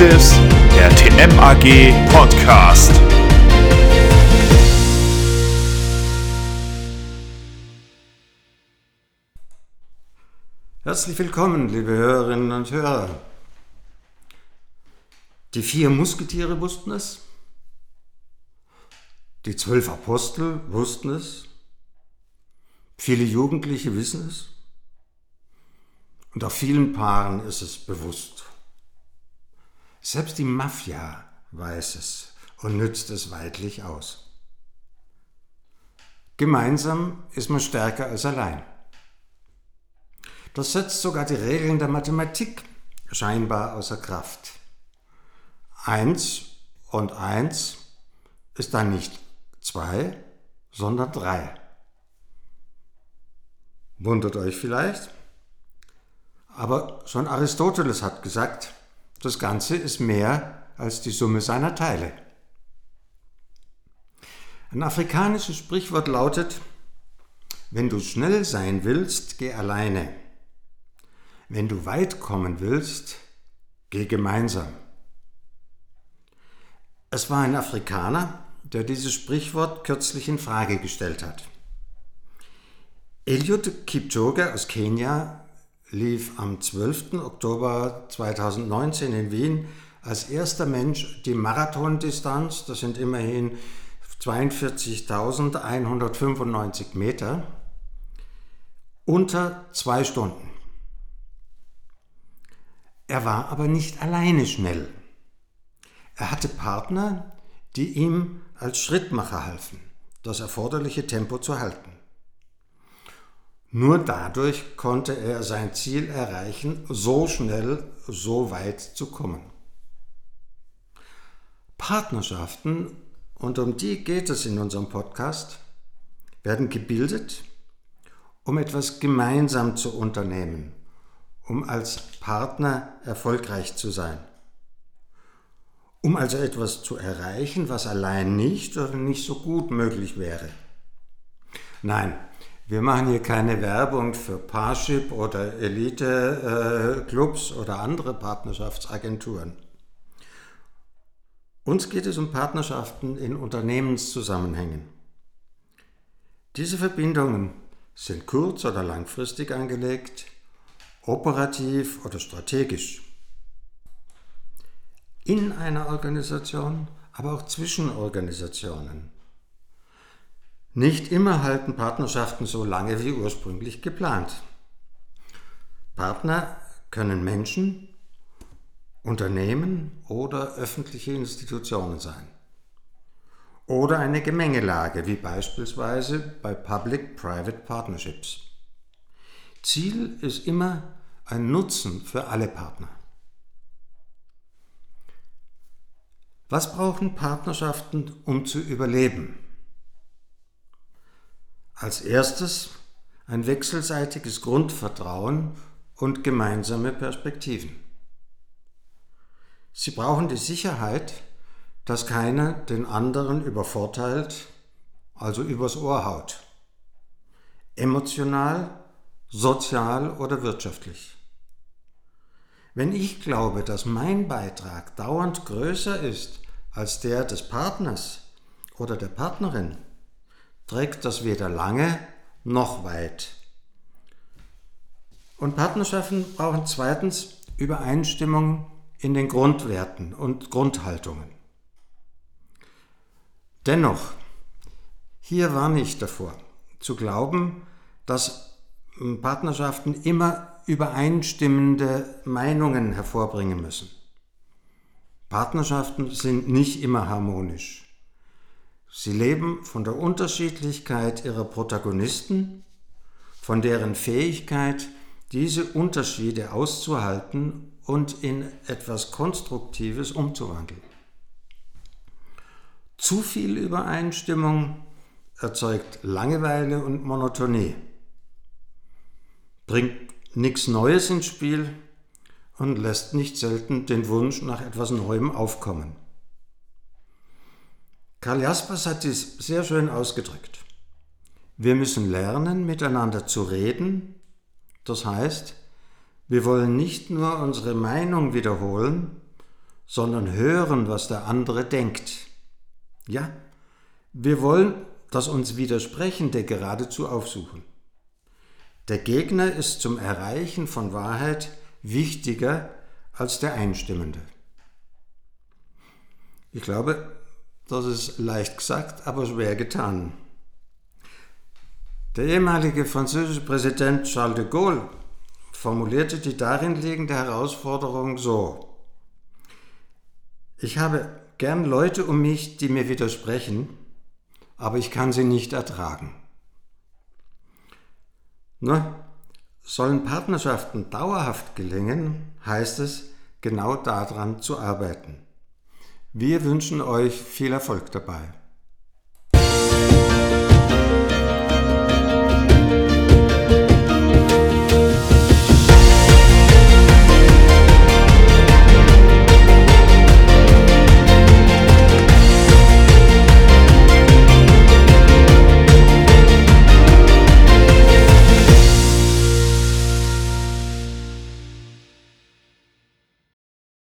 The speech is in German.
ist der TMAG Podcast. Herzlich willkommen, liebe Hörerinnen und Hörer. Die vier Musketiere wussten es. Die zwölf Apostel wussten es. Viele Jugendliche wissen es. Und auch vielen Paaren ist es bewusst. Selbst die Mafia weiß es und nützt es weidlich aus. Gemeinsam ist man stärker als allein. Das setzt sogar die Regeln der Mathematik scheinbar außer Kraft. Eins und eins ist dann nicht zwei, sondern drei. Wundert euch vielleicht? Aber schon Aristoteles hat gesagt, das Ganze ist mehr als die Summe seiner Teile. Ein afrikanisches Sprichwort lautet, wenn du schnell sein willst, geh alleine. Wenn du weit kommen willst, geh gemeinsam. Es war ein Afrikaner, der dieses Sprichwort kürzlich in Frage gestellt hat. Eliud Kipchoge aus Kenia lief am 12. Oktober 2019 in Wien als erster Mensch die Marathondistanz, das sind immerhin 42.195 Meter, unter zwei Stunden. Er war aber nicht alleine schnell. Er hatte Partner, die ihm als Schrittmacher halfen, das erforderliche Tempo zu halten. Nur dadurch konnte er sein Ziel erreichen, so schnell, so weit zu kommen. Partnerschaften, und um die geht es in unserem Podcast, werden gebildet, um etwas gemeinsam zu unternehmen, um als Partner erfolgreich zu sein. Um also etwas zu erreichen, was allein nicht oder nicht so gut möglich wäre. Nein, wir machen hier keine Werbung für Parship oder Elite-Clubs äh, oder andere Partnerschaftsagenturen. Uns geht es um Partnerschaften in Unternehmenszusammenhängen. Diese Verbindungen sind kurz- oder langfristig angelegt, operativ oder strategisch. In einer Organisation, aber auch zwischen Organisationen. Nicht immer halten Partnerschaften so lange wie ursprünglich geplant. Partner können Menschen, Unternehmen oder öffentliche Institutionen sein. Oder eine Gemengelage, wie beispielsweise bei Public-Private Partnerships. Ziel ist immer ein Nutzen für alle Partner. Was brauchen Partnerschaften, um zu überleben? Als erstes ein wechselseitiges Grundvertrauen und gemeinsame Perspektiven. Sie brauchen die Sicherheit, dass keiner den anderen übervorteilt, also übers Ohr haut. Emotional, sozial oder wirtschaftlich. Wenn ich glaube, dass mein Beitrag dauernd größer ist als der des Partners oder der Partnerin, trägt das weder lange noch weit. Und Partnerschaften brauchen zweitens Übereinstimmung in den Grundwerten und Grundhaltungen. Dennoch, hier warne ich davor, zu glauben, dass Partnerschaften immer übereinstimmende Meinungen hervorbringen müssen. Partnerschaften sind nicht immer harmonisch. Sie leben von der Unterschiedlichkeit ihrer Protagonisten, von deren Fähigkeit, diese Unterschiede auszuhalten und in etwas Konstruktives umzuwandeln. Zu viel Übereinstimmung erzeugt Langeweile und Monotonie, bringt nichts Neues ins Spiel und lässt nicht selten den Wunsch nach etwas Neuem aufkommen. Karl Jaspers hat dies sehr schön ausgedrückt. Wir müssen lernen, miteinander zu reden. Das heißt, wir wollen nicht nur unsere Meinung wiederholen, sondern hören, was der andere denkt. Ja, wir wollen das uns Widersprechende geradezu aufsuchen. Der Gegner ist zum Erreichen von Wahrheit wichtiger als der Einstimmende. Ich glaube, das ist leicht gesagt, aber schwer getan. Der ehemalige französische Präsident Charles de Gaulle formulierte die darin liegende Herausforderung so. Ich habe gern Leute um mich, die mir widersprechen, aber ich kann sie nicht ertragen. Na, sollen Partnerschaften dauerhaft gelingen, heißt es, genau daran zu arbeiten. Wir wünschen euch viel Erfolg dabei.